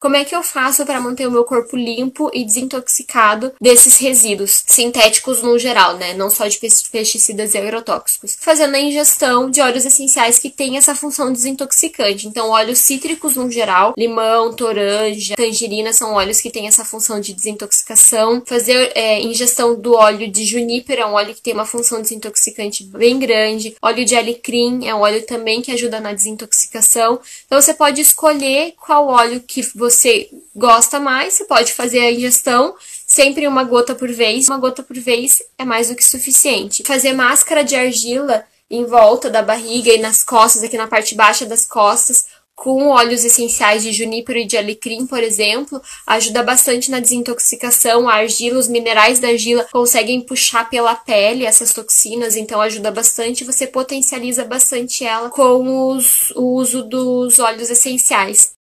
Como é que eu faço para manter o meu corpo limpo e desintoxicado desses resíduos sintéticos no geral, né? Não só de pesticidas e agrotóxicos. Fazendo a ingestão de óleos essenciais que têm essa função desintoxicante. Então, óleos cítricos no geral, limão, toranja, tangerina são óleos que têm essa função de desintoxicação. Fazer é, ingestão do óleo de junípero é um óleo que tem uma função desintoxicante bem grande. Óleo de alecrim é um óleo também que ajuda na desintoxicação. Então, você pode escolher qual óleo que você você gosta mais, você pode fazer a ingestão sempre uma gota por vez. Uma gota por vez é mais do que suficiente. Fazer máscara de argila em volta da barriga e nas costas, aqui na parte baixa das costas, com óleos essenciais de junípero e de alecrim, por exemplo, ajuda bastante na desintoxicação. A argila, os minerais da argila conseguem puxar pela pele essas toxinas, então ajuda bastante. Você potencializa bastante ela com os, o uso dos óleos essenciais.